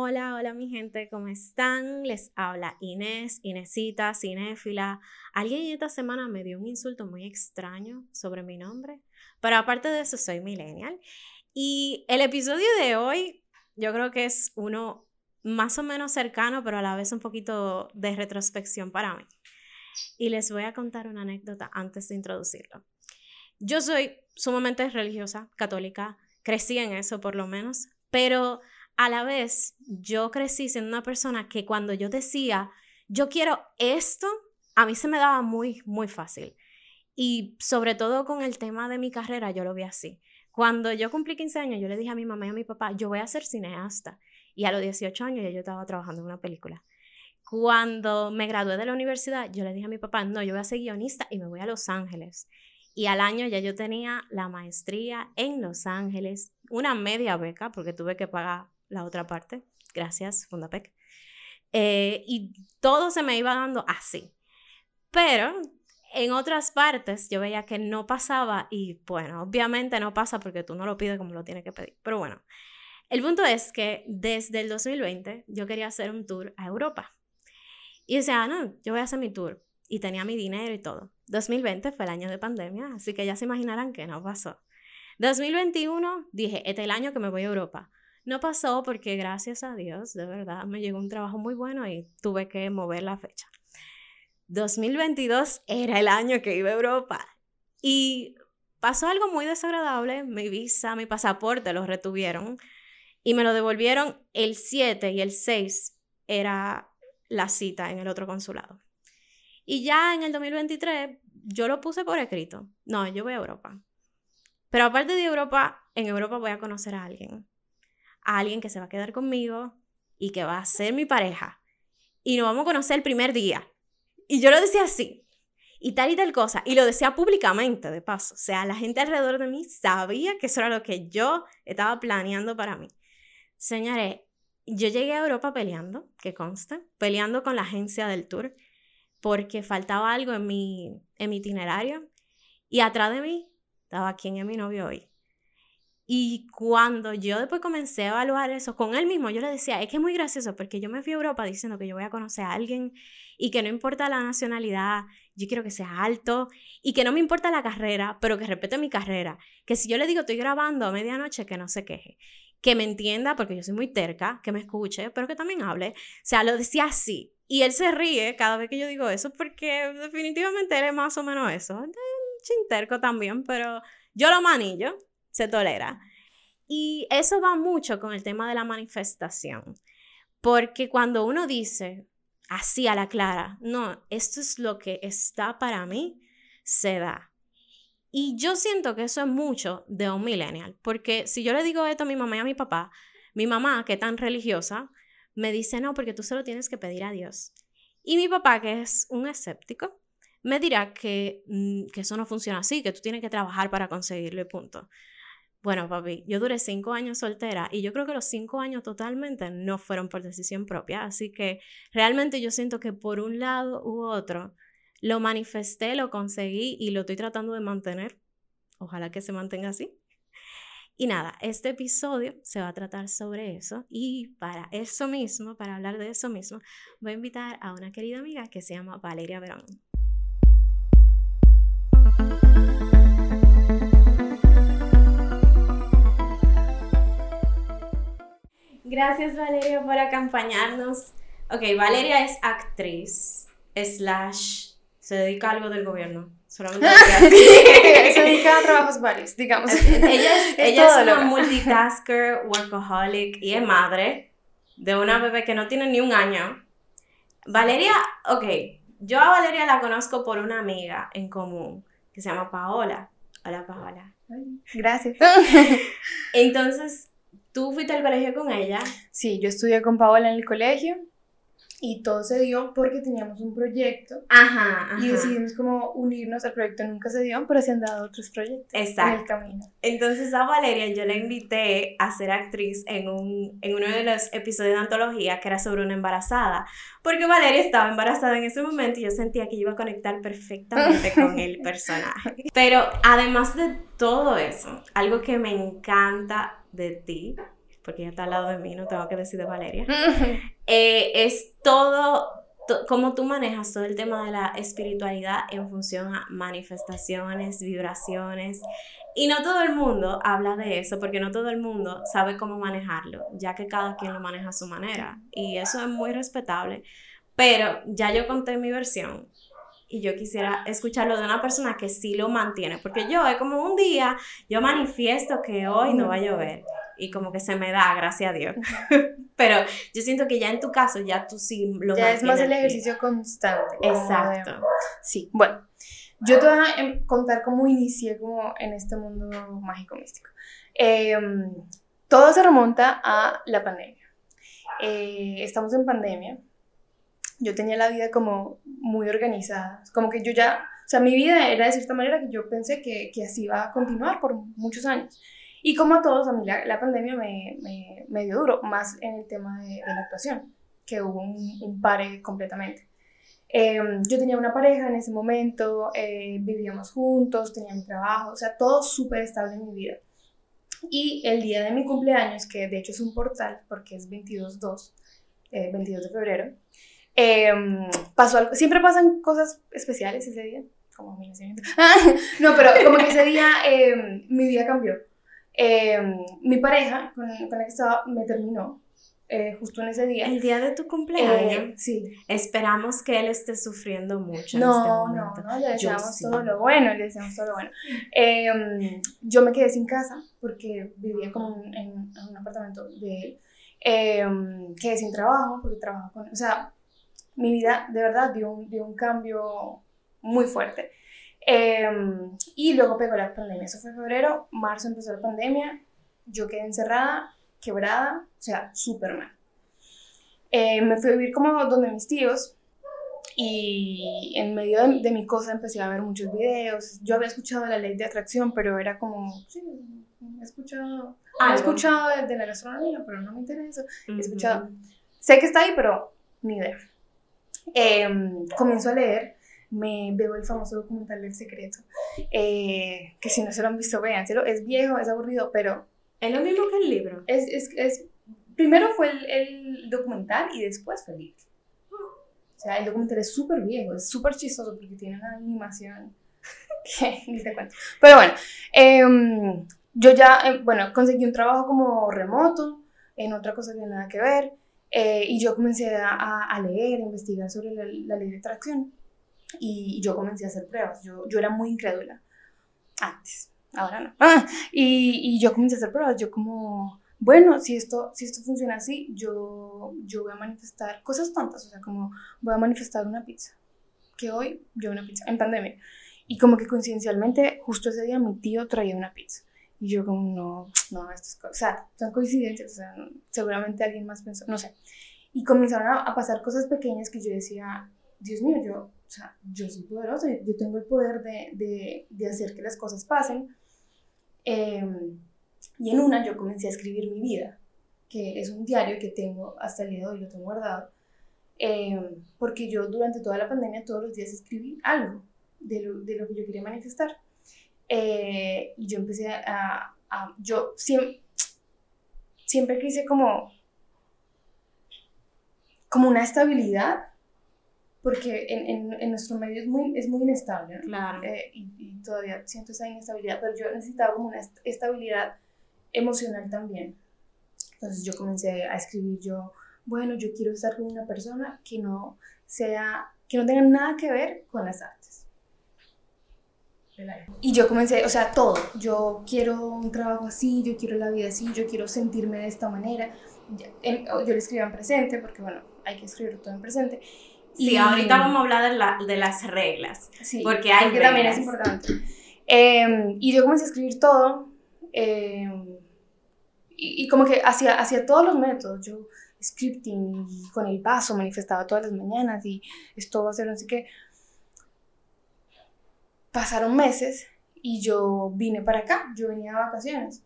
Hola, hola mi gente, ¿cómo están? Les habla Inés, Inesita, cinéfila. Alguien esta semana me dio un insulto muy extraño sobre mi nombre, pero aparte de eso soy millennial. Y el episodio de hoy yo creo que es uno más o menos cercano, pero a la vez un poquito de retrospección para mí. Y les voy a contar una anécdota antes de introducirlo. Yo soy sumamente religiosa, católica, crecí en eso por lo menos, pero a la vez yo crecí siendo una persona que cuando yo decía, yo quiero esto, a mí se me daba muy, muy fácil. Y sobre todo con el tema de mi carrera, yo lo vi así. Cuando yo cumplí 15 años, yo le dije a mi mamá y a mi papá, yo voy a ser cineasta. Y a los 18 años ya yo estaba trabajando en una película. Cuando me gradué de la universidad, yo le dije a mi papá, no, yo voy a ser guionista y me voy a Los Ángeles. Y al año ya yo tenía la maestría en Los Ángeles, una media beca, porque tuve que pagar la otra parte. Gracias, Fundapec. Eh, y todo se me iba dando así. Pero en otras partes yo veía que no pasaba y bueno, obviamente no pasa porque tú no lo pides como lo tienes que pedir. Pero bueno, el punto es que desde el 2020 yo quería hacer un tour a Europa. Y decía, ah, no, yo voy a hacer mi tour. Y tenía mi dinero y todo. 2020 fue el año de pandemia, así que ya se imaginarán que no pasó. 2021 dije, este es el año que me voy a Europa. No pasó porque gracias a Dios, de verdad, me llegó un trabajo muy bueno y tuve que mover la fecha. 2022 era el año que iba a Europa y pasó algo muy desagradable. Mi visa, mi pasaporte los retuvieron y me lo devolvieron el 7 y el 6 era la cita en el otro consulado. Y ya en el 2023 yo lo puse por escrito. No, yo voy a Europa. Pero aparte de Europa, en Europa voy a conocer a alguien alguien que se va a quedar conmigo y que va a ser mi pareja. Y nos vamos a conocer el primer día. Y yo lo decía así. Y tal y tal cosa. Y lo decía públicamente, de paso. O sea, la gente alrededor de mí sabía que eso era lo que yo estaba planeando para mí. Señores, yo llegué a Europa peleando, que consta, peleando con la agencia del tour, porque faltaba algo en mi, en mi itinerario. Y atrás de mí estaba quien es mi novio hoy. Y cuando yo después comencé a evaluar eso con él mismo, yo le decía, es que es muy gracioso porque yo me fui a Europa diciendo que yo voy a conocer a alguien y que no importa la nacionalidad, yo quiero que sea alto y que no me importa la carrera, pero que respete mi carrera. Que si yo le digo estoy grabando a medianoche, que no se queje. Que me entienda, porque yo soy muy terca, que me escuche, pero que también hable. O sea, lo decía así. Y él se ríe cada vez que yo digo eso, porque definitivamente él es más o menos eso. Chinterco también, pero yo lo manillo se tolera. Y eso va mucho con el tema de la manifestación, porque cuando uno dice así a la clara, no, esto es lo que está para mí, se da. Y yo siento que eso es mucho de un millennial, porque si yo le digo esto a mi mamá y a mi papá, mi mamá, que es tan religiosa, me dice, no, porque tú solo tienes que pedir a Dios. Y mi papá, que es un escéptico, me dirá que, mm, que eso no funciona así, que tú tienes que trabajar para conseguirlo y punto. Bueno, papi, yo duré cinco años soltera y yo creo que los cinco años totalmente no fueron por decisión propia. Así que realmente yo siento que por un lado u otro lo manifesté, lo conseguí y lo estoy tratando de mantener. Ojalá que se mantenga así. Y nada, este episodio se va a tratar sobre eso y para eso mismo, para hablar de eso mismo, voy a invitar a una querida amiga que se llama Valeria Verón. Gracias Valeria por acompañarnos. Ok, Valeria es actriz, slash, se dedica a algo del gobierno. Solamente se dedica a trabajos varios, digamos. Ella es, ella es una multitasker, workaholic y es madre de una bebé que no tiene ni un año. Valeria, ok, yo a Valeria la conozco por una amiga en común que se llama Paola. Hola Paola. Gracias. Entonces, ¿Tú fuiste al colegio con ella? Sí, yo estudié con Paola en el colegio y todo se dio porque teníamos un proyecto. Ajá, Y decidimos como unirnos, al proyecto nunca se dio, pero se han dado otros proyectos Exacto. en el camino. Entonces a Valeria yo la invité a ser actriz en, un, en uno de los episodios de antología que era sobre una embarazada, porque Valeria estaba embarazada en ese momento y yo sentía que iba a conectar perfectamente con el personaje. Pero además de todo eso, algo que me encanta de ti porque ella está al lado de mí, no tengo que decir de Valeria, eh, es todo, cómo tú manejas todo el tema de la espiritualidad en función a manifestaciones, vibraciones. Y no todo el mundo habla de eso, porque no todo el mundo sabe cómo manejarlo, ya que cada quien lo maneja a su manera. Y eso es muy respetable. Pero ya yo conté mi versión y yo quisiera escucharlo de una persona que sí lo mantiene, porque yo es como un día, yo manifiesto que hoy no va a llover y como que se me da, gracias a Dios. Pero yo siento que ya en tu caso ya tú sí lo Ya es más el ejercicio constante. Exacto. Sí, bueno, yo te voy a contar cómo inicié como en este mundo mágico místico. Em, todo se remonta a la pandemia. Eh, estamos en pandemia yo tenía la vida como muy organizada, como que yo ya, o sea, mi vida era de cierta manera que yo pensé que, que así iba a continuar por muchos años. Y como a todos, a mí la, pandemia me, me, me, dio duro, más en el tema de, la actuación, que hubo un, un pare completamente. Em, yo tenía una pareja en ese momento, eh, vivíamos juntos, tenía mi trabajo, o sea, todo súper estable en mi vida. Y el día de mi cumpleaños, que de hecho es un portal porque es 22-2, eh, 22 de febrero, Em, pasó algo, siempre pasan cosas especiales ese día, como mi nacimiento. no, pero como que ese día em, mi vida cambió. Em, mi pareja con, con, la que estaba me terminó eh, justo en ese día. El día de tu cumpleaños. Eh, sí. Esperamos que él esté sufriendo mucho. No, en este no, no, le deseamos todo lo bueno, le deseamos todo lo bueno. yo me quedé sin casa porque vivía como en, en un apartamento de él. quedé sin trabajo porque trabajaba con, o sea, mi vida de verdad dio un, dio un cambio muy fuerte. Em, y luego pegó la pandemia. Eso fue en febrero, marzo empezó la pandemia, yo quedé encerrada, quebrada, o sea, súper mal. Em, me fui a vivir como donde mis tíos y en medio de, mi cosa empecé a ver muchos videos. Yo había escuchado la ley de atracción, pero era como, sí, he escuchado, he escuchado de, la gastronomía, pero no me interesa. He escuchado, sé que está ahí, pero ni idea. Eh, comienzo a leer, me veo el famoso documental del secreto, eh, que si no se lo han visto, véanselo, es viejo, es aburrido, pero... Es lo mismo que el libro. Es, es, es primero fue el, el, documental y después fue el libro. O sea, el documental es súper viejo, es súper chistoso porque tiene una animación que ni te cuento. Pero bueno, eh, yo ya, eh, bueno, conseguí un trabajo como remoto, en otra cosa que nada que ver. Eh, y yo comencé a, a, leer, a investigar sobre la, ley de atracción y yo comencé a hacer pruebas. Yo, yo era muy incrédula antes, ahora no. Ah, y, y, yo comencé a hacer pruebas. Yo como, bueno, si esto, si esto funciona así, yo, yo voy a manifestar cosas tontas, o sea, como voy a manifestar una pizza. Que hoy yo una pizza, en pandemia. Y como que coincidencialmente, justo ese día mi tío traía una pizza. Y yo como, no, no, esto es, o sea, son coincidencias, o sea, seguramente alguien más pensó, no sé. Y comenzaron a, pasar cosas pequeñas que yo decía, Dios mío, yo, o sea, yo soy poderoso, yo tengo el poder de, de, de hacer que las cosas pasen. Em, y en una yo comencé a escribir mi vida, que es un diario que tengo hasta el día de hoy, lo tengo guardado, em, porque yo durante toda la pandemia todos los días escribí algo de lo, de lo que yo quería manifestar. Eh, y yo empecé a, a, yo siempre, siempre quise como, como una estabilidad, porque en, en, en nuestro medio es muy, es muy inestable, claro. Eh, y, y, todavía siento esa inestabilidad, pero yo necesitaba como una estabilidad emocional también. Entonces yo comencé a escribir yo, bueno, yo quiero estar con una persona que no sea, que no tenga nada que ver con las artes. Y yo comencé, o sea, todo. Yo quiero un trabajo así, yo quiero la vida así, yo quiero sentirme de esta manera. Yo le escribía en presente, porque bueno, hay que escribir todo en presente. Sí, ahorita vamos a hablar de, la, de las reglas. Sí, porque hay que también es importante. Em, y yo comencé a escribir todo. Em, y, y, como que hacía, hacía todos los métodos. Yo scripting y con el paso manifestaba todas las mañanas y esto va a ser no sé qué pasaron meses y yo vine para acá, yo venía de vacaciones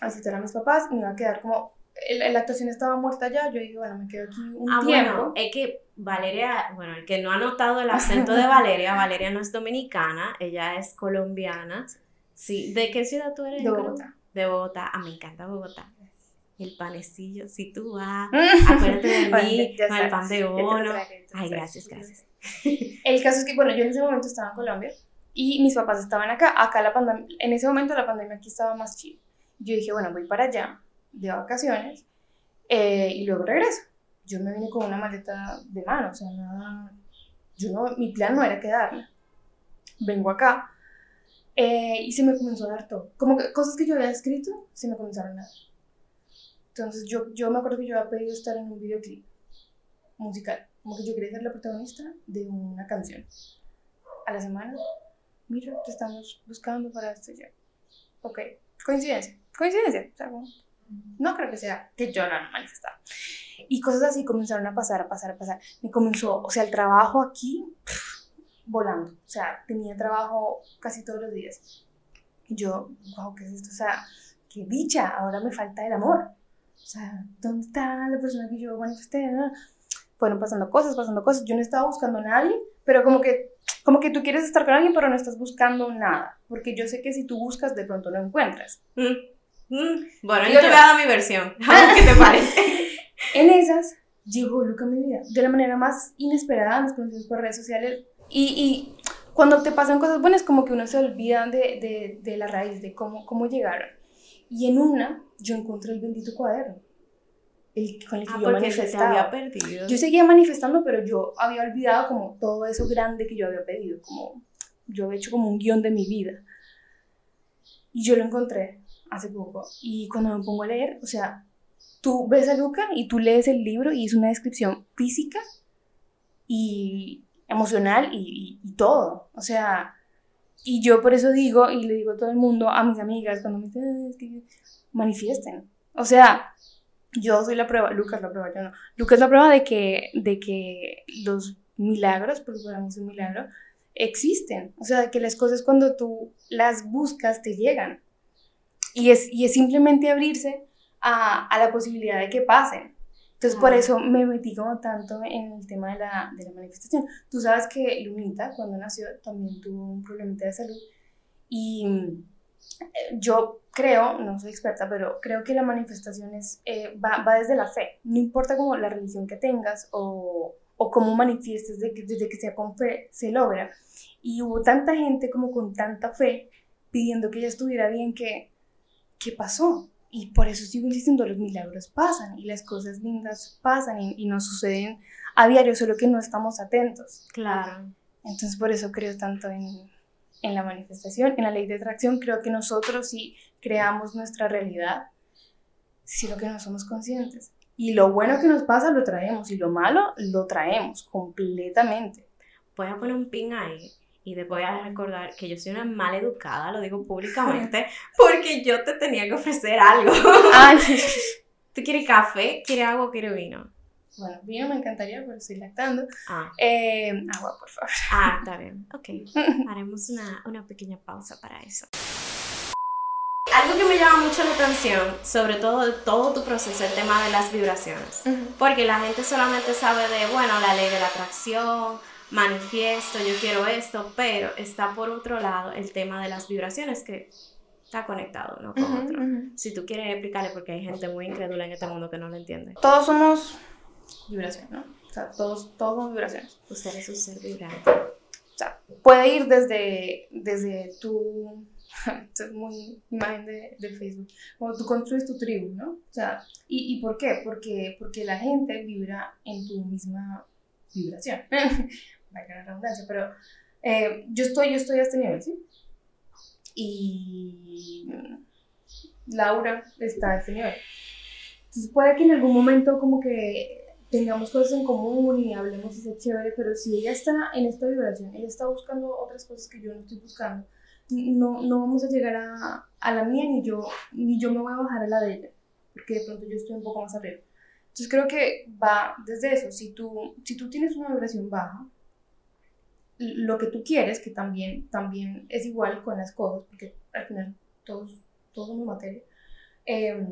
a visitar a mis papás y me iba a quedar como, la actuación estaba muerta ya, yo dije, bueno, me quedo aquí un ah, tiempo. Bueno, es que Valeria, bueno, el que no ha notado el acento de Valeria, Valeria no es dominicana, ella es colombiana. Sí, ¿de qué ciudad tú eres? De Bogotá. De Bogotá, ah, me encanta Bogotá. el panecillo, si tú vas, acuérdate de mí, con el pan de bono. Ay, gracias, gracias. El caso es que, bueno, yo en ese momento estaba en Colombia y mis papás estaban acá. Acá la pandemia, en ese momento la pandemia aquí estaba más chill. Yo dije, bueno, voy para allá de vacaciones eh, y luego regreso. Yo me vine con una maleta de mano, o sea, nada, yo no, mi plan no era quedarme. Vengo acá eh, y se me comenzó a dar todo. Como que cosas que yo había escrito, se me comenzaron a dar. Entonces yo, yo me acuerdo que yo había pedido estar en un videoclip musical. Como que yo quería ser la protagonista de una canción. A la semana, mira, te estamos buscando para esto ya. Ok, coincidencia, coincidencia. O sea, como, no creo que sea que yo la manifestara. Y cosas así comenzaron a pasar, a pasar, a pasar. Me comenzó, o sea, el trabajo aquí, volando. O sea, tenía trabajo casi todos los días. Y yo, wow, ¿qué es esto? O sea, qué dicha, ahora me falta el amor. O sea, ¿dónde está la persona que yo manifesté? ¿no? Fueron pasando cosas, pasando cosas. Yo no estaba buscando a nadie, pero como que, como que tú quieres estar con alguien, pero no estás buscando nada. Porque yo sé que si tú buscas, de pronto lo encuentras. Mm, mm. Bueno, yo te voy a dar mi versión. A ver ¿Qué te parece? En esas llegó Luca a mi vida de la manera más inesperada, nos conocimos por redes sociales y, y cuando te pasan cosas buenas como que uno se olvida de, de, de la raíz, de cómo, cómo llegaron. Y en una yo encontré el bendito cuaderno, el con el que Ah, yo manifestaba. había perdido. Yo seguía manifestando, pero yo había olvidado como todo eso grande que yo había pedido, como yo había hecho como un guion de mi vida. Y yo lo encontré hace poco. Y cuando me pongo a leer, o sea, tú ves a Luca y tú lees el libro y es una descripción física y emocional y, y- y todo. O sea, y yo por eso digo, y le digo a todo el mundo, a mis amigas, cuando me dicen, "Ah, es que manifiesten. O sea, yo soy la prueba, Lucas la prueba, yo no. Lucas la prueba de que, de que los milagros, porque para mí es un milagro, existen. O sea, que las cosas cuando tú las buscas te llegan. Y es, y es simplemente abrirse a, a la posibilidad de que pasen. Entonces, por Ah. eso me metí como tanto en el tema de la, de la manifestación. Tú sabes que Lunita, cuando nació, también tuvo un problemita de salud. Y eh, yo creo, no soy experta, pero creo que la manifestación es, eh, va, va desde la fe. No importa como la religión que tengas o, o cómo manifiestes, desde que, desde que sea con fe, se logra. Y hubo tanta gente como con tanta fe pidiendo que ella estuviera bien que, ¿qué pasó? Y por eso sigo insistiendo, los milagros pasan y las cosas lindas pasan y, y nos suceden a diario, solo que no estamos atentos. Claro. Entonces por eso creo tanto en, en la manifestación, en la ley de atracción. Creo que nosotros sí creamos nuestra realidad, sino que no somos conscientes. Y lo bueno que nos pasa lo traemos y lo malo lo traemos completamente. Voy a poner un pin ahí y después voy a recordar que yo soy una mal educada, lo digo públicamente, porque yo te tenía que ofrecer algo. Ay, ¿Tú quieres café? ¿Quieres agua o quieres vino? bueno, vino me encantaría, pero estoy lactando. Ah, Eh, agua, por favor. ah está bien. Ok. Haremos una, una pequeña pausa para eso. Algo que me llama mucho la atención, sobre todo de todo tu proceso, el tema de las vibraciones. Porque la gente solamente sabe de, bueno, la ley de la atracción, manifiesto, yo quiero esto, pero está por otro lado el tema de las vibraciones que está conectado uno con Ujú, otro. ujú. Si tú quieres explicarle, porque hay gente muy incrédula en este mundo que no lo entiende. Todos somos vibración, ¿no? O sea, todos, todos somos vibraciones. Usted es un ser vibrante. O sea, puede ir desde, desde tu... Esto es muy imagen de, de Facebook. Como tú construyes tu tribu, ¿no? O sea, ¿y, y por qué? Porque, porque la gente vibra en tu misma vibración. Valga la redundancia, pero eh, yo, estoy, yo estoy a este nivel, ¿sí? Y Laura está a este nivel. Entonces puede que en algún momento como que tengamos cosas en común y hablemos y sea chévere, pero si ella está en esta vibración, ella está buscando otras cosas que yo no estoy buscando, no, no vamos a llegar a, a la mía ni yo, ni yo me voy a bajar a la de ella, porque de pronto yo estoy un poco más arriba. Entonces creo que va desde eso, si tú, si tú tienes una vibración baja, lo que tú quieres, que también, también es igual con las cosas, porque al final todos, todos somos materia, eh,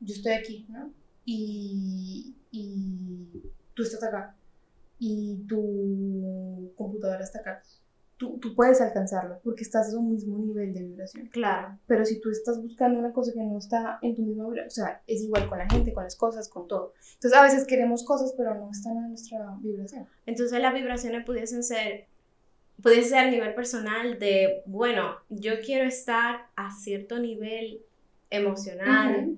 yo estoy aquí, ¿no? Y, y tú estás acá, y tu computadora está acá, tú, tú puedes alcanzarlo porque estás en un mismo nivel de vibración. Claro. Pero si tú estás buscando una cosa que no está en tu misma vibración, o sea, es igual con la gente, con las cosas, con todo. Entonces a veces queremos cosas, pero no están en nuestra vibración. Entonces las vibraciones pudiesen ser, pudiese ser a nivel personal de, bueno, yo quiero estar a cierto nivel emocional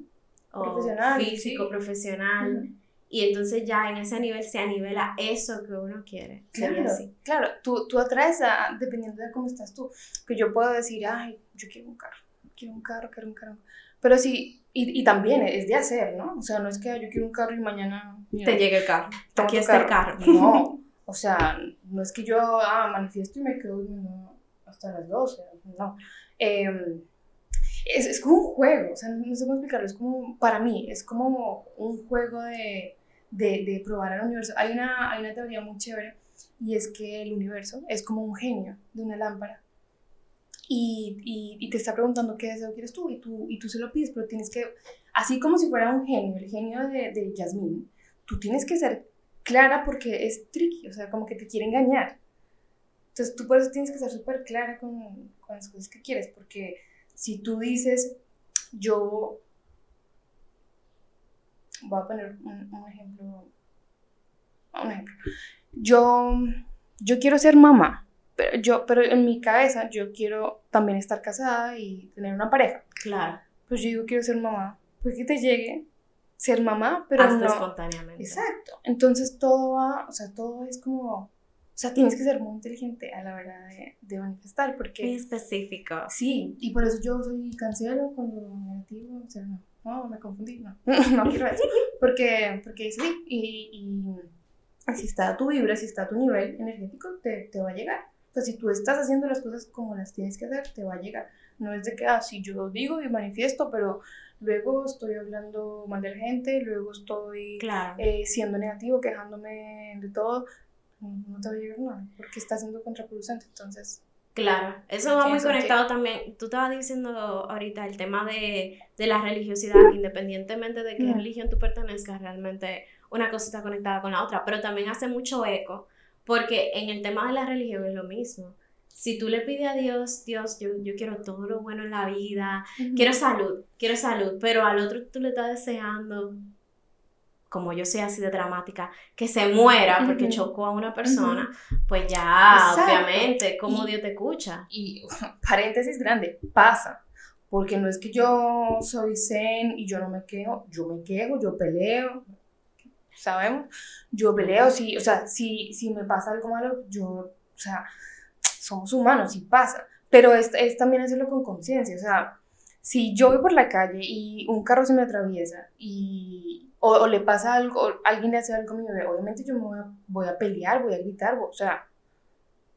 o Profesional, físico, sí. profesional. Y entonces ya en ese nivel se anivela eso que uno quiere. Claro, así. claro, tú, tú atraes a, dependiendo de cómo estás tú, que yo puedo decir, ay, yo quiero un carro, quiero un carro, quiero un carro, pero sí, y, y también es de hacer, ¿no? O sea, no es que "Ay, yo quiero un carro y mañana... Te llega el carro. Aquí está el carro. No, o sea, no es que yo ah, manifiesto y me quedo hasta las 12, no. Em, es, es como un juego, o sea, no sé cómo explicarlo, es como, para mí, es como un juego de, de, probar al universo. Hay una, hay una teoría muy chévere y es que el universo es como un genio de una lámpara. Y, y, te está preguntando qué deseo quieres tú y, tú y tú se lo pides, pero tienes que, así como si fuera un genio, el genio de, de Yasmín, tú tienes que ser clara porque es tricky, o sea, como que te quiere engañar. Entonces tú por eso tienes que ser súper clara con, con las cosas que quieres, porque si tú dices, yo voy a poner un, un ejemplo, un ejemplo, yo, yo quiero ser mamá, pero, yo, pero en mi cabeza yo quiero también estar casada y tener una pareja. Claro. Pues yo digo, quiero ser mamá, pues que te llegue ser mamá, pero Hasta no... espontáneamente. Exacto. Entonces todo va, o sea, todo es como, o sea, tienes que ser muy inteligente a la hora de, de manifestar, Muy porque específico. sí, y por eso yo soy cancelo cuando negativo, o sea, no, no, me confundí, no, no quiero eso, porque, porque sí, y, y si está tu vibra, si está tu nivel energético, te, te va a llegar. O sea, si tú estás haciendo las cosas como las tienes que hacer, te va a llegar. No es de que, ah, sí, yo digo y manifiesto, pero luego estoy hablando mal de la gente, luego estoy Claro. eh, siendo negativo, quejándome de todo, no te va a llegar nada, porque está siendo contraproducente. Entonces, Claro, eso va muy conectado también. Tú estabas diciendo ahorita el tema de, de la religiosidad, independientemente de qué religión tú pertenezcas, realmente una cosa está conectada con la otra, pero también hace mucho eco, porque en el tema de la religión es lo mismo. Si tú le pides a Dios, Dios, yo, yo quiero todo lo bueno en la vida, quiero salud, quiero salud, pero al otro tú le estás deseando, como yo soy así de dramática, que se muera porque Ujú. chocó a una persona, pues ya, Exacto. obviamente, ¿cómo Y- Dios te escucha? y paréntesis grande, pasa. Porque no es que yo soy zen y yo no me quejo, yo me quejo, yo peleo, ¿sabemos? Yo peleo, sí, o sea, si, si me pasa algo malo, yo, o sea, somos humanos y pasa. Pero es, es también hacerlo con conciencia, o sea, si yo voy por la calle y un carro se me atraviesa y, o, o le pasa algo, o alguien le hace algo a mi bebé, obviamente yo me voy a, voy a pelear, voy a gritar, o sea,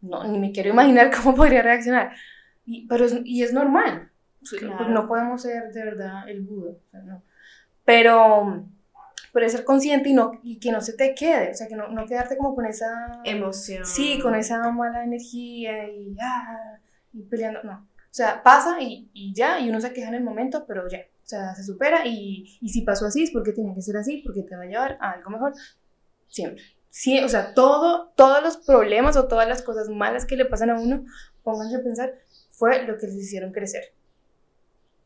no, ni me quiero imaginar cómo podría reaccionar. Y, pero es, y es normal. Sea, Claro. no podemos ser de verdad el Buda. o sea, no. Pero, pero es ser consciente y, no, y que no se te quede. O sea, que no, no quedarte como con esa. Emoción. Sí, con esa mala energía y, ah, y peleando. No. O sea, pasa y, y ya, y uno se queja en el momento, pero ya. O sea, se supera y, y si pasó así es porque tenía que ser así, porque te va a llevar a algo mejor. Siempre. Sí, o sea, todo, todos los problemas o todas las cosas malas que le pasan a uno, pónganse a pensar, fue lo que les hicieron crecer.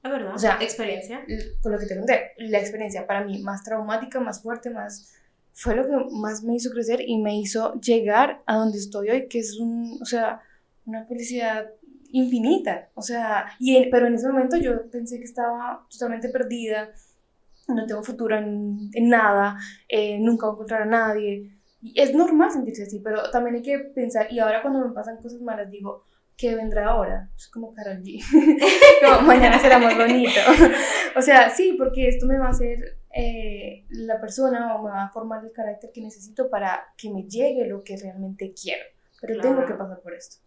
Es verdad. O sea, experiencia. Con lo que te conté, la experiencia para mí más traumática, más fuerte, más fue lo que más me hizo crecer y me hizo llegar a donde estoy hoy, que es un, o sea, una felicidad infinita. O sea, y pero en ese momento yo pensé que estaba totalmente perdida, no tengo futuro en, en nada, eh, nunca voy a encontrar a nadie. Y es normal sentirse así, pero también hay que pensar, y ahora cuando me pasan cosas malas digo, ¿qué vendrá ahora? Es como Karol G. como mañana será más bonito. o sea, sí, porque esto me va a hacer eh, la persona o me va a formar el carácter que necesito para que me llegue lo que realmente quiero. Pero Claro. tengo que pasar por esto.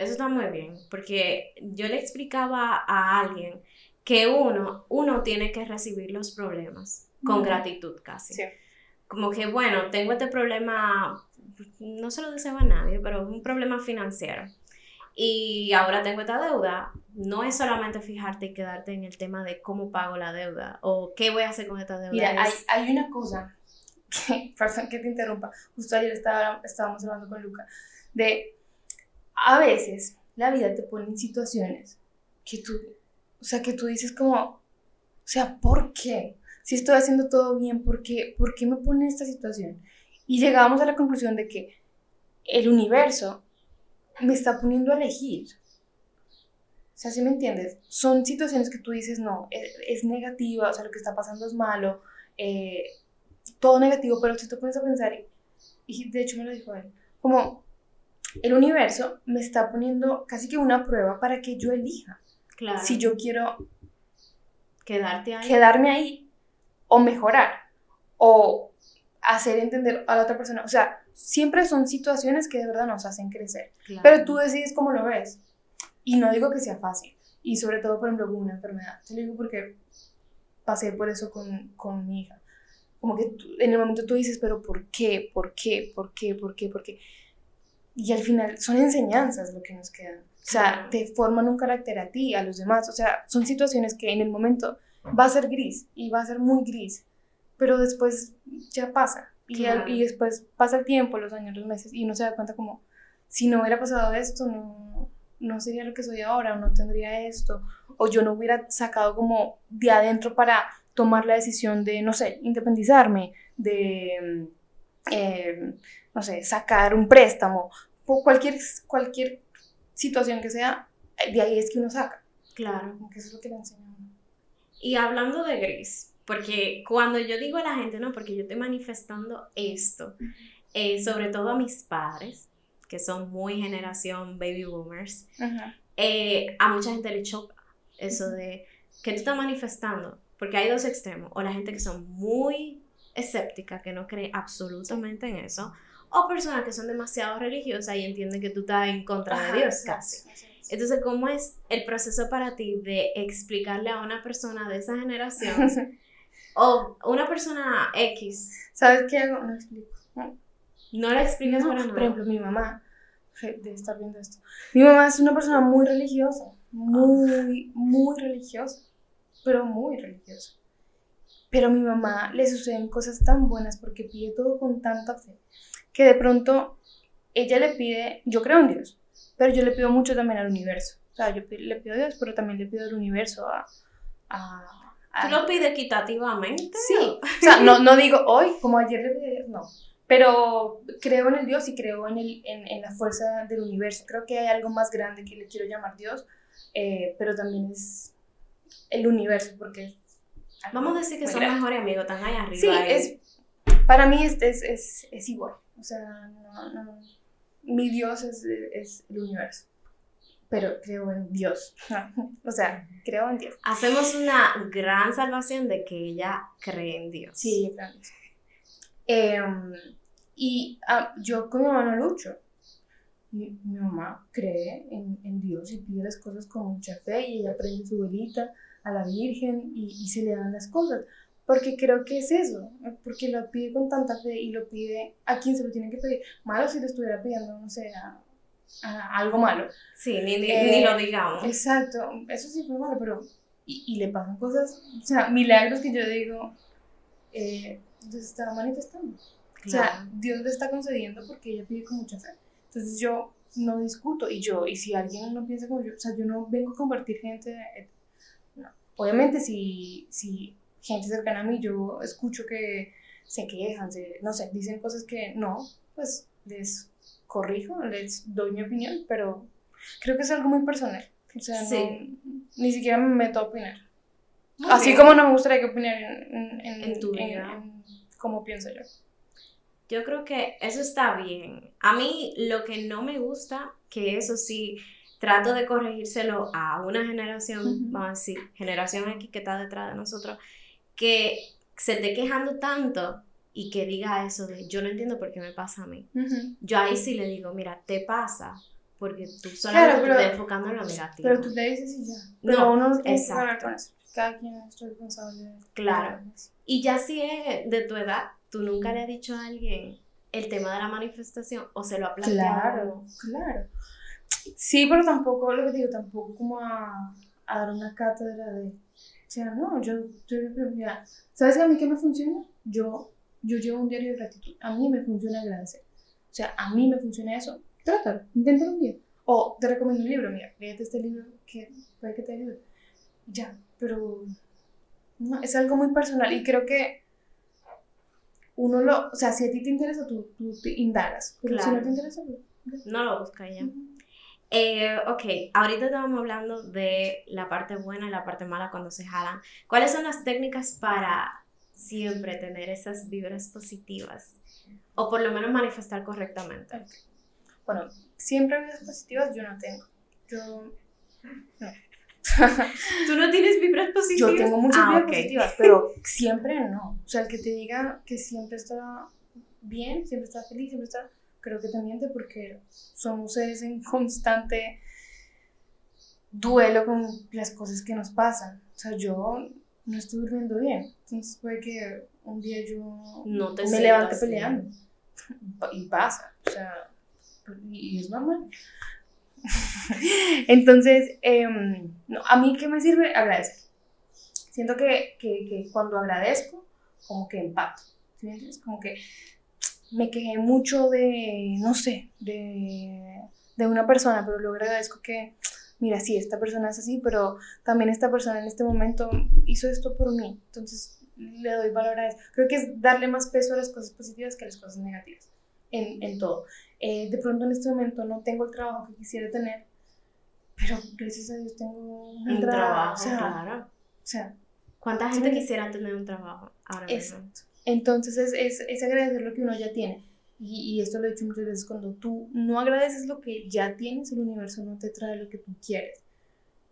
Eso está muy bien, porque yo le explicaba a alguien que uno, uno tiene que recibir los problemas con gratitud casi. Sí. Como que, bueno, tengo este problema, no se lo deseo a nadie, pero es un problema financiero. Y ahora tengo esta deuda. No es solamente fijarte y quedarte en el tema de cómo pago la deuda o qué voy a hacer con esta deuda. Mira, hay, es- hay una cosa que, perdón que te interrumpa, justo ayer estaba, estábamos hablando con Luca, de a veces la vida te pone en situaciones que tú, o sea, que tú dices como, o sea, ¿por qué? Si estoy haciendo todo bien, ¿por qué, ¿por qué me pone en esta situación? Y llegamos a la conclusión de que el universo me está poniendo a elegir. O sea, ¿sí me entiendes? Son situaciones que tú dices, no, es, es negativa, o sea, lo que está pasando es malo, eh, todo negativo, pero si te pones a pensar, y de hecho me lo dijo él, como el universo me está poniendo casi que una prueba para que yo elija. Claro. Si yo quiero Quedarte ahí. quedarme ahí o mejorar o hacer entender a la otra persona. O sea, siempre son situaciones que de verdad nos hacen crecer. Claro. Pero tú decides cómo lo ves. Y no digo que sea fácil. Y sobre todo, por ejemplo, con una enfermedad. Te lo digo porque pasé por eso con, con mi hija. Como que tú- en el momento tú dices, pero ¿por qué? ¿Por qué? ¿Por qué? ¿Por qué? ¿Por qué? Y al final son enseñanzas lo que nos quedan. O sea, te forman un carácter a ti, a los demás. O sea, son situaciones que en el momento va a ser gris y va a ser muy gris. Pero después ya pasa. Y, al- Claro. y después pasa el tiempo, los años, los meses, y uno se da cuenta como, si no hubiera pasado esto, no, no sería lo que soy ahora, o no tendría esto, o yo no hubiera sacado como de adentro para tomar la decisión de, no sé, independizarme, de, mm, eh, no sé, sacar un préstamo, o cualquier, cualquier situación que sea, de ahí es que uno saca, Claro. como que eso es lo que le enseña a uno. Y hablando de gris, porque cuando yo digo a la gente, no, porque yo estoy manifestando esto, eh, sobre todo a mis padres, que son muy generación baby boomers, eh, a mucha gente le choca eso de que tú estás manifestando, porque hay dos extremos, o la gente que son muy escéptica, que no cree absolutamente en eso, o personas que son demasiado religiosas y entienden que tú estás en contra Ajá, de Dios casi. exacto. Entonces, ¿cómo es el proceso para ti de explicarle a una persona de esa generación o una persona X? ¿Sabes qué hago? No explico. No le explicas No, para nada. Por ejemplo, mi mamá, de estar viendo esto, mi mamá es una persona muy religiosa, muy, muy religiosa, pero muy religiosa. Pero a mi mamá le suceden cosas tan buenas porque pide todo con tanta fe, que de pronto ella le pide, yo creo en Dios, pero yo le pido mucho también al universo. O sea, yo le pido a Dios, pero también le pido al universo a... a, a- ¿Tú lo pides equitativamente? Sí, o sea, no, no digo hoy, como ayer le pedí no. Pero creo en el Dios y creo en, el, en, en la fuerza del universo. Creo que hay algo más grande que le quiero llamar Dios, eh, pero también es el universo, porque Vamos a decir que son mejores amigos, están ahí arriba. Sí, y- es, para mí es, es, es, es igual. O sea, no, no, mi Dios es, es el universo. Pero creo en Dios. o sea, creo en Dios. Hacemos una gran salvación de que ella cree en Dios. Sí, eso. Em, y ah, yo con mi mamá no lucho. Mi, mi mamá cree en, en Dios y pide las cosas con mucha fe y ella prende su velita a la Virgen y, y se le dan las cosas. Porque creo que es eso, porque lo pide con tanta fe y lo pide a quien se lo tiene que pedir. Malo si le estuviera pidiendo, no sé, a, a algo malo. Sí, ni, ni, Eh, ni lo digamos. Exacto, eso sí fue malo, pero. Y, y le pasan cosas, o sea, milagros que yo digo, eh, Dios está manifestando. O sea, Claro. Dios le está concediendo porque ella pide con mucha fe. Entonces yo no discuto y yo, y si alguien no piensa como yo, o sea, yo no vengo a convertir gente. eh, no. Obviamente, si, si gente cercana a mí yo escucho que se quejan, se, no sé, dicen cosas que no, pues les corrijo, les doy mi opinión, pero creo que es algo muy personal. O sea, Sí. no, ni siquiera me meto a opinar. Muy Así bien. como no me gustaría que opinaran en, en, En tu vida. en cómo pienso yo. Yo creo que eso está bien. A mí lo que no me gusta, que eso sí, trato de corregírselo a una generación, Ujú. vamos a decir, generación X que está detrás de nosotros, que se esté quejando tanto y que diga eso de yo no entiendo por qué me pasa a mí. Yo ahí sí le digo, mira, te pasa porque tú solamente Claro, te estás enfocando en lo negativo. Pero tú le dices y ya. Pero No, uno exacto. Cada quien es responsable. de- Claro. Y ya si es de tu edad, tú nunca le has dicho a alguien el tema de la manifestación o se lo ha planteado. Claro, claro. Sí, pero tampoco, lo que te digo, tampoco como a, a dar una cátedra de. O sea, no, yo, yo mira, ¿sabes a mí qué me funciona? Yo, yo llevo un diario de gratitud. A mí me funciona agradecer. O sea, a mí me funciona eso. Trátalo, inténtalo un día. O te recomiendo un libro, mira, léete este libro que puede que te ayude. Ya, pero no, es algo muy personal y creo que uno lo, o sea, si a ti te interesa, tú, tú te indagas, pero si no Claro. te interesa, pues, No lo busca ya. Eh, ok, ahorita estábamos hablando de la parte buena y la parte mala cuando se jalan. ¿Cuáles son las técnicas para siempre tener esas vibras positivas? O por lo menos manifestar correctamente. Bueno, siempre vidas positivas yo no tengo. Yo, ¿Tú no tienes vibras positivas? yo tengo muchas Ah, ok. positivas, pero siempre no. O sea, el que te diga que siempre está bien, siempre está feliz, siempre está, creo que te miente porque somos seres en constante duelo con las cosas que nos pasan. O sea, yo no estoy durmiendo bien. Entonces puede que un día yo No te me levante bien. peleando. Y pasa. O sea, y es normal. Entonces, em, no, a mí, ¿qué me sirve? Agradecer. Siento que, que, que cuando agradezco, como que empato. ¿sí? Como que me quejé mucho de, no sé, de, de una persona, pero luego agradezco que, mira, sí, esta persona es así, pero también esta persona en este momento hizo esto por mí. Entonces, le doy valor a eso. Creo que es darle más peso a las cosas positivas que a las cosas negativas, en, en todo. Eh, de pronto en este momento no tengo el trabajo que quisiera tener, pero gracias a Dios tengo una Un entrada, trabajo, o sea, claro. o sea, ¿Cuánta gente Sí. quisiera tener un trabajo ahora mismo? Exacto. Entonces es, es, es agradecer lo que uno ya tiene. Y, y esto lo he dicho muchas veces, cuando tú no agradeces lo que ya tienes, el universo no te trae lo que tú quieres.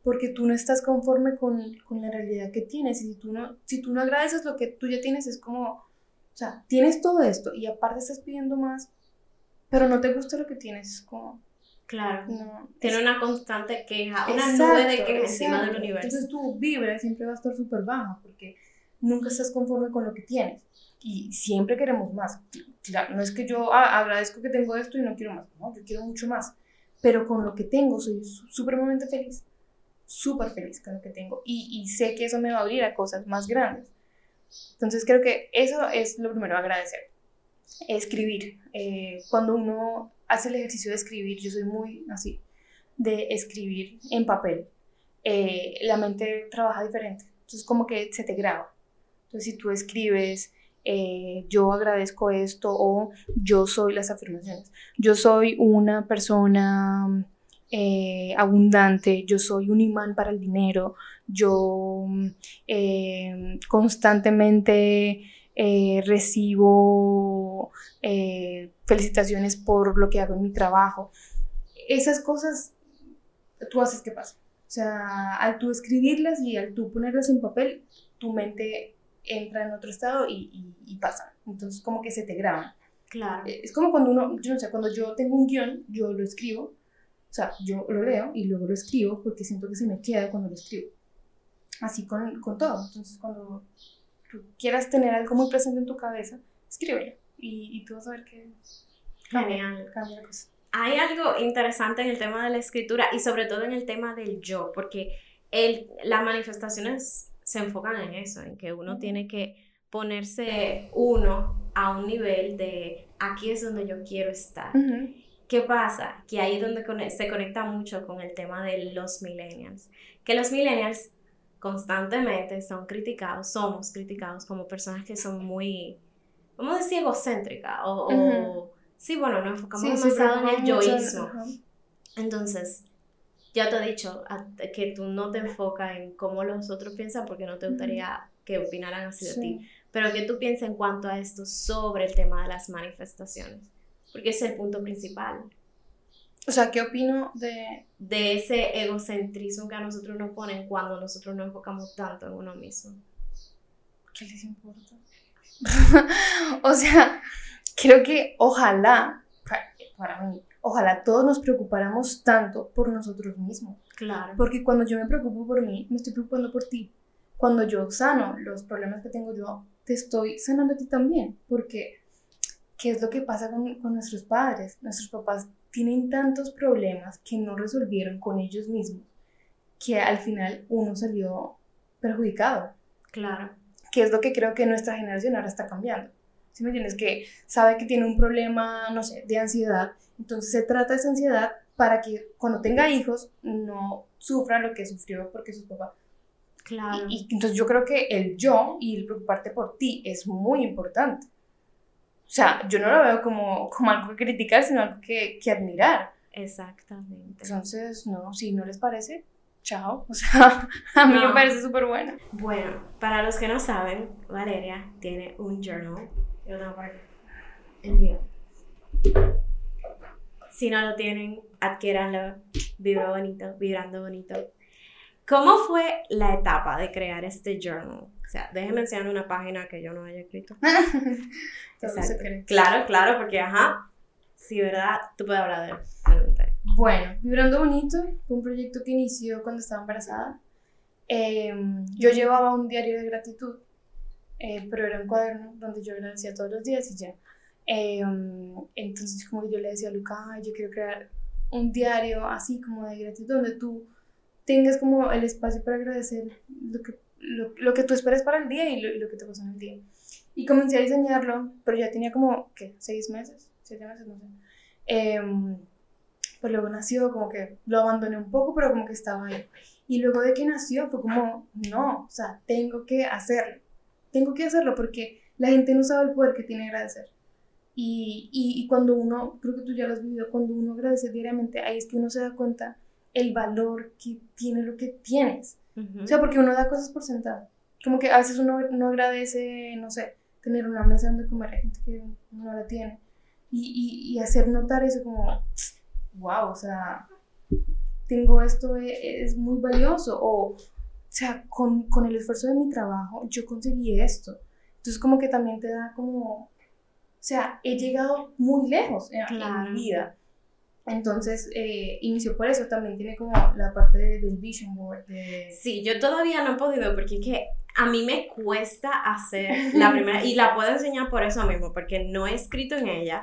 Porque tú no estás conforme con, con la realidad que tienes. Y si tú, no, si tú no agradeces lo que tú ya tienes, es como, o sea, tienes todo esto y aparte estás pidiendo más, pero no te gusta lo que tienes. Es como, Claro. no. Tiene una constante queja, una Exacto, nube de queja encima del universo. Entonces tu vibra siempre va a estar súper baja porque nunca estás conforme con lo que tienes. Y siempre queremos más. Claro, no es que yo ah, agradezco que tengo esto y no quiero más. No, yo quiero mucho más. Pero con lo que tengo soy su- supremamente feliz. Súper feliz con lo que tengo. Y, y sé que eso me va a abrir a cosas más grandes. Entonces creo que eso es lo primero, agradecer. Escribir. Eh, cuando uno hace el ejercicio de escribir, yo soy muy así, de escribir en papel. eh, la mente trabaja diferente. Entonces como que se te graba. Entonces si tú escribes, eh, yo agradezco esto o yo soy las afirmaciones. Yo soy una persona eh, abundante, yo soy un imán para el dinero, yo eh, constantemente recibo felicitaciones por lo que hago en mi trabajo. Esas cosas tú haces que pase. O sea, al tú escribirlas y al tú ponerlas en papel, tu mente entra en otro estado y, y, y pasa. Entonces, como que se te graban. Claro. Es como cuando uno, yo no sé, cuando yo tengo un guion, yo lo escribo, o sea, yo lo leo y luego lo escribo porque siento que se me queda cuando lo escribo. Así con, con todo. Entonces, cuando tú quieras tener algo muy presente en tu cabeza, escríbelo y, y tú vas a ver que cambia, Genial. cambia la cosa. Hay algo interesante en el tema de la escritura y sobre todo en el tema del yo, porque el, las manifestaciones se enfocan en eso, en que uno tiene que ponerse uno a un nivel de aquí es donde yo quiero estar. ¿Qué pasa? Que ahí es donde se conecta mucho con el tema de los millennials. Que los millennials constantemente son criticados, somos criticados como personas que son muy, vamos a decir, egocéntricas o, sí, bueno, nos enfocamos Sí, demasiado en el yoísmo. Entonces, ya te he dicho que tú no te enfocas en cómo los otros piensan porque no te gustaría que opinaran así de ti, Sí. pero que tú pienses en cuanto a esto sobre el tema de las manifestaciones, porque ese es el punto principal O sea, ¿qué opino de, de ese egocentrismo que a nosotros nos ponen cuando nosotros nos enfocamos tanto en uno mismo. ¿Qué les importa? o sea, creo que ojalá, pa- para mí, ojalá todos nos preocupáramos tanto por nosotros mismos. Claro. Porque cuando yo me preocupo por mí, me estoy preocupando por ti. Cuando yo sano los problemas que tengo yo, te estoy sanando a ti también. Porque, ¿qué es lo que pasa con, con nuestros padres? Nuestros papás tienen tantos problemas que no resolvieron con ellos mismos, que al final uno salió perjudicado Claro. que es lo que creo que nuestra generación ahora está cambiando. ¿Sí me entiendes? Que sabe que tiene un problema, no sé, de ansiedad, entonces se trata esa ansiedad para que cuando tenga hijos no sufra lo que sufrió porque sus papás. Claro. Y, y entonces yo creo que el yo y el preocuparte por ti es muy importante. O sea, yo no lo veo como, como algo que criticar, sino algo que, que admirar. Exactamente. Entonces, no, si no les parece, chao. O sea, a mí No. me parece súper buena. Bueno, para los que no saben, Valeria tiene un journal. Tengo por aquí. El. Si no lo tienen, adquiéranlo. Vibra bonito, vibrando bonito. ¿Cómo fue la etapa de crear este journal? O sea, déjenme enseñar una página que yo no haya escrito. Claro, claro, porque ajá. Sí, ¿verdad? Tú puedes hablar de él. Bueno, Vibrando Bonito fue un proyecto que inició cuando estaba embarazada. Eh, yo llevaba un diario de gratitud, eh, pero era un cuaderno donde yo agradecía todos los días y ya. Eh, entonces, como que yo le decía a Luca, "Ay, yo quiero crear un diario así como de gratitud, donde tú tengas como el espacio para agradecer lo que, lo, lo que tú esperas para el día y lo, lo que te pasó en el día. Y comencé a diseñarlo, pero ya tenía como, ¿qué? ¿Seis meses? ¿Siete meses? No sé. Em, pues luego nació, como que lo abandoné un poco, pero como que estaba ahí. Y luego de que nació fue como, no, o sea, tengo que hacerlo. Tengo que hacerlo porque la gente no sabe el poder que tiene agradecer. Y, y, y cuando uno, creo que tú ya lo has vivido, cuando uno agradece diariamente, ahí es que uno se da cuenta el valor que tiene lo que tienes. Ujú. O sea, porque uno da cosas por sentado. Como que a veces uno no agradece, no sé, tener una mesa donde comer, hay gente que no la tiene. Y, y, hacer notar eso como, wow, o sea, tengo esto, e- es, muy valioso. O sea, con, con el esfuerzo de mi trabajo, yo conseguí esto. Entonces, como que también te da como, o sea, he llegado muy lejos en, en Claro. mi vida. Entonces, eh, inició por eso. También tiene como la parte de- del vision board. De... Sí, yo todavía no he podido porque es que a mí me cuesta hacer la primera y la puedo enseñar por eso mismo, porque no he escrito en ella,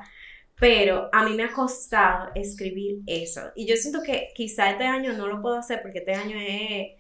pero a mí me ha costado escribir eso. Y yo siento que quizá este año no lo puedo hacer porque este año he,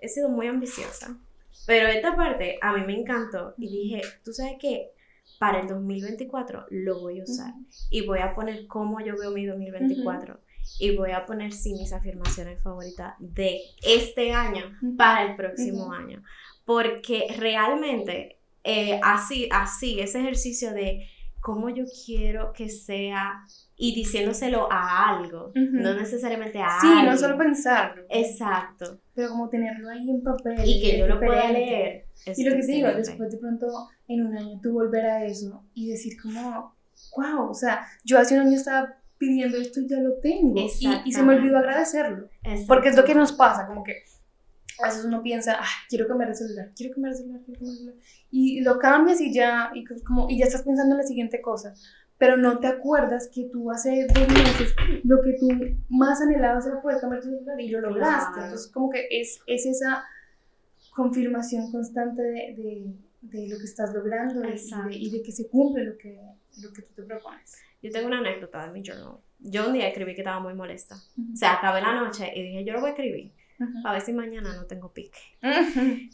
he sido muy ambiciosa. Pero esta parte a mí me encantó y dije, tú sabes qué, para el 2024 lo voy a usar y voy a poner cómo yo veo mi 2024 y voy a poner sí mis afirmaciones favoritas de este año para el próximo año. Porque realmente eh, así, así, ese ejercicio de cómo yo quiero que sea y diciéndoselo a algo, Ujú. no necesariamente a Sí, no solo pensarlo. Exacto. pero como tenerlo ahí en papel. Y que yo lo pueda leer. Y lo que te digo, después de pronto en un año tú volver a eso y decir como, wow, o sea, yo hace un año estaba pidiendo esto y ya lo tengo. Y, y se me olvidó agradecerlo. Porque es lo que nos pasa, como que a veces uno piensa, ah, quiero cambiar el celular, quiero cambiar el celular, quiero cambiar el celular. Y lo cambias y ya, y, como, y ya estás pensando en la siguiente cosa. Pero no te acuerdas que tú hace dos meses lo que tú más anhelabas era poder cambiar tu celular y lo lograste. Claro. Entonces, como que es, es esa confirmación constante de, de, de lo que estás logrando y de, y de que se cumple lo que, lo que tú te propones. Yo tengo una anécdota de mi journal. Yo un día escribí que estaba muy molesta. O sea, acabé la noche y dije, yo lo voy a escribir. Ujú. A ver si mañana no tengo pique.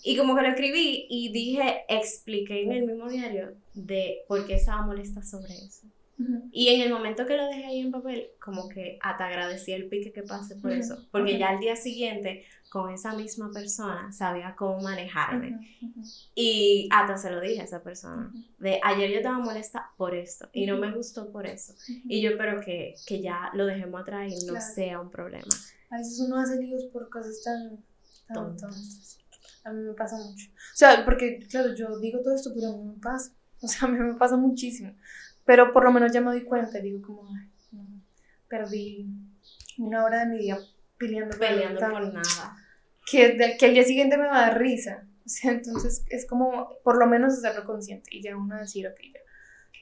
Y como que lo escribí y dije, expliqué en el mismo diario de por qué estaba molesta sobre eso. Ujú. Y en el momento que lo dejé ahí en papel, como que hasta agradecí el pique que pasé por eso. Porque ya al día siguiente, con esa misma persona, sabía cómo manejarme. Y hasta se lo dije a esa persona. De ayer yo estaba molesta por esto y no me gustó por eso. Y yo espero que, que ya lo dejemos atrás y no Claro. sea un problema. A veces uno hace líos por cosas tan, tan Tontas. A mí me pasa mucho. O sea, porque, claro, yo digo todo esto, pero a mí me pasa. O sea, a mí me pasa muchísimo. Pero por lo menos ya me doy cuenta digo como, ay, no, perdí una hora de mi día peleando, por Peleando por nada. Que el día siguiente me va a dar risa. O sea, entonces es como, por lo menos hacerlo consciente y ya uno decir, ok, ya,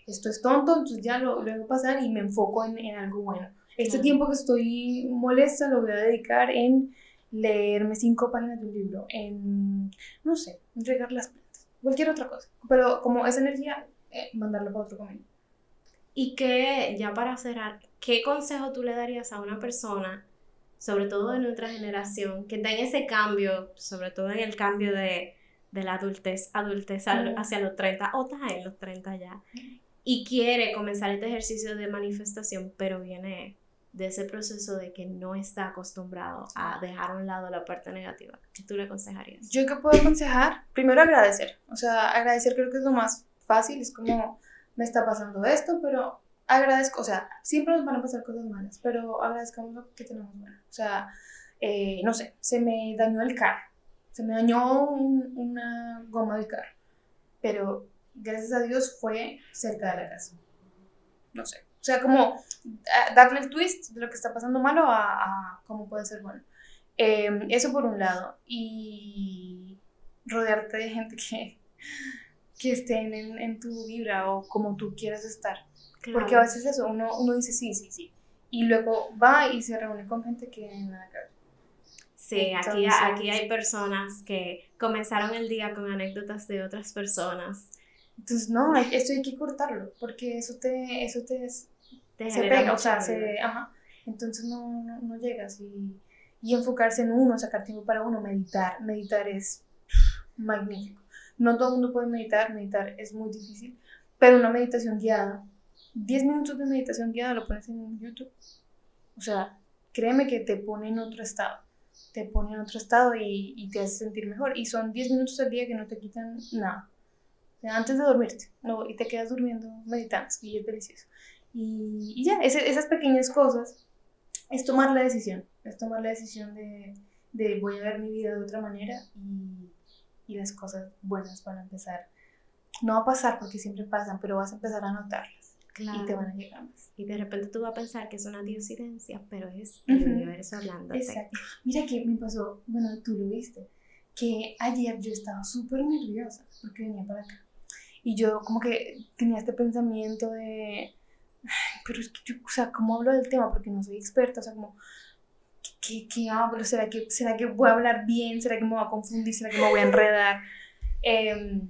esto es tonto, entonces ya lo, lo dejo pasar y me enfoco en, en algo bueno. Este Claro. tiempo que estoy molesta lo voy a dedicar en leerme cinco páginas de un libro, en, no sé, regar las plantas, cualquier otra cosa. Pero como esa energía, eh, mandarlo para otro camino. Y que, ya para cerrar, ¿qué consejo tú le darías a una persona, sobre todo de nuestra generación, que está en ese cambio, sobre todo en el cambio de, de la adultez, adultez al- hacia los 30, o está en los 30 ya, y quiere comenzar este ejercicio de manifestación, pero viene de ese proceso de que no está acostumbrado a dejar a un lado la parte negativa? ¿Qué tú le aconsejarías? Yo que puedo aconsejar, primero agradecer. O sea, agradecer creo que es lo más fácil, es como me está pasando esto, pero agradezco, o sea, siempre nos van a pasar cosas malas, pero agradezcamos lo que tenemos bueno. O sea, eh, no sé, se me dañó el carro, se me dañó una goma del carro, pero gracias a Dios fue cerca de la casa. No sé, o sea, como darle el twist de lo que está pasando malo a, cómo puede ser bueno. Em, eso por un lado, y rodearte de gente que que estén en, en, tu vibra o como tú quieras estar. Porque a veces eso, uno, uno dice sí, sí, sí. Y luego va y se reúne con gente que nada que ver. Sí, aquí, aquí hay personas que comenzaron el día con anécdotas de otras personas. Entonces, no, esto hay que cortarlo, porque eso te, eso te, te se pega, o sea, se, ajá. Entonces no, no, no llegas y, y enfocarse en uno, sacar tiempo para uno, meditar. Meditar es magnífico. No todo el mundo puede meditar, meditar es muy difícil, pero una meditación guiada, 10 minutos de meditación guiada lo pones en YouTube. O sea, créeme que te pone en otro estado, te pone en otro estado y, y te hace sentir mejor. Y son 10 minutos al día que no te quitan nada. Sea, antes de dormirte, no, y te quedas durmiendo meditando, y es delicioso. Y, y ya, esas pequeñas cosas es tomar la decisión, es tomar la decisión de, de voy a ver mi vida de otra manera y y las cosas buenas van a empezar. No va a pasar porque siempre pasan, pero vas a empezar a notarlas y te van a llegar más. Y de repente tú vas a pensar que es una diosidencia, pero es el universo hablando. Exacto. Mira que me pasó, bueno, tú lo viste, que ayer yo estaba súper nerviosa porque venía para acá. Y yo como que tenía este pensamiento de, pero es que yo, o sea, ¿cómo hablo del tema? Porque no soy experta, o sea, como, ¿qué, qué hablo? ¿Será que, ¿Será que voy a hablar bien? ¿Será que me voy a confundir? ¿Será que me voy a enredar? Eh,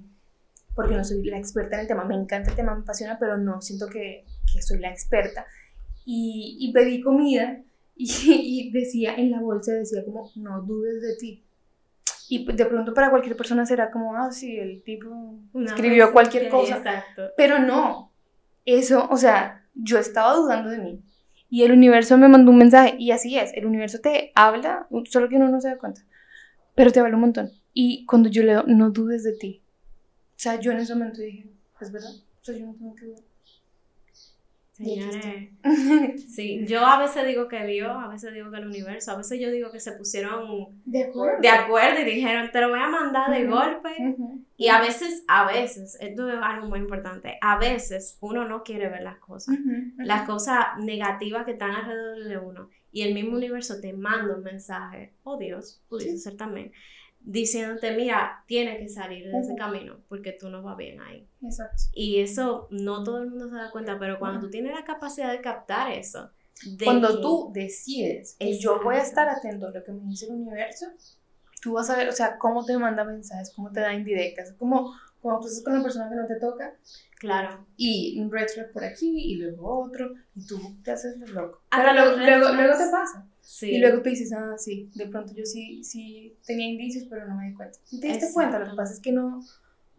porque no soy la experta en el tema. Me encanta el tema, me apasiona, pero no siento que, que soy la experta. Y, pedí comida y, y, decía, en la bolsa decía como, no dudes de ti. Y de pronto para cualquier persona será como, ah, sí, el tipo escribió cualquier cosa. Exacto. Pero no, eso, o sea, yo estaba dudando de mí y el universo me mandó un mensaje y así es, el universo te habla, solo que uno no se da cuenta, pero te habla un montón. Y cuando yo leo, no dudes de ti. O sea, yo en ese momento dije, es verdad, o sea, yo no tengo que dudar. sí, yo a veces digo que Dios, a veces digo que el universo, a veces yo digo que se pusieron de acuerdo, de acuerdo y dijeron, te lo voy a mandar de golpe. Y a veces, a veces, esto es algo muy importante, a veces uno no quiere ver las cosas, las cosas negativas que están alrededor de uno. Y el mismo universo te manda un mensaje, oh Dios, pudiese ser también, diciéndote, mira, tiene que salir de ese camino porque tú no vas bien ahí. Exacto. Y eso no todo el mundo se da cuenta, pero cuando tú tienes la capacidad de captar eso, cuando tú decides que yo voy a estar atento a lo que me dice el universo, tú vas a ver, o sea, cómo te manda mensajes, cómo te da indirectas, como cuando tú estás con la persona que no te toca. Claro. Y un red flag por aquí y luego otro, y tú te haces loco. Pero luego, luego, te pasa. Y luego tú dices, ah, sí, de pronto yo sí, sí tenía indicios, pero no me di cuenta. Y te diste cuenta, lo que pasa es que no,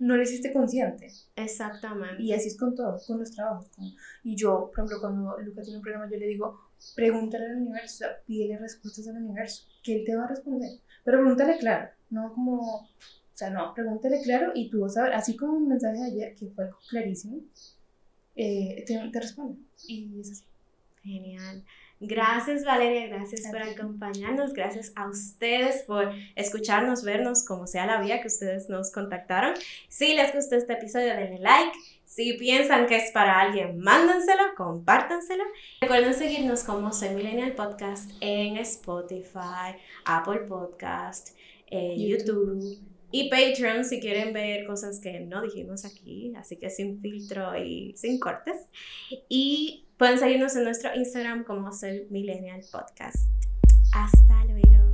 no lo hiciste consciente. Exactamente. Y así es con todo, con los trabajos. y yo, por ejemplo, cuando Lucas tiene un programa, yo le digo, pregúntale al universo, o sea, pídele respuestas al universo, que él te va a responder. Pero pregúntale claro, no como, o sea, no, pregúntale claro y tú vas a ver, así como un mensaje de ayer, que fue clarísimo, eh, te, te responde. Y es así. Genial. Gracias Valeria, gracias por acompañarnos, gracias a ustedes por escucharnos, vernos, como sea la vía que ustedes nos contactaron. Si les gustó este episodio, denle like. Si piensan que es para alguien, mándenselo, compártanselo. Recuerden seguirnos como Soy Millennial Podcast en Spotify, Apple Podcast, YouTube y Patreon si quieren ver cosas que no dijimos aquí, así que sin filtro y sin cortes. Y Pueden seguirnos en nuestro Instagram como Ser Millennial Podcast. Hasta luego.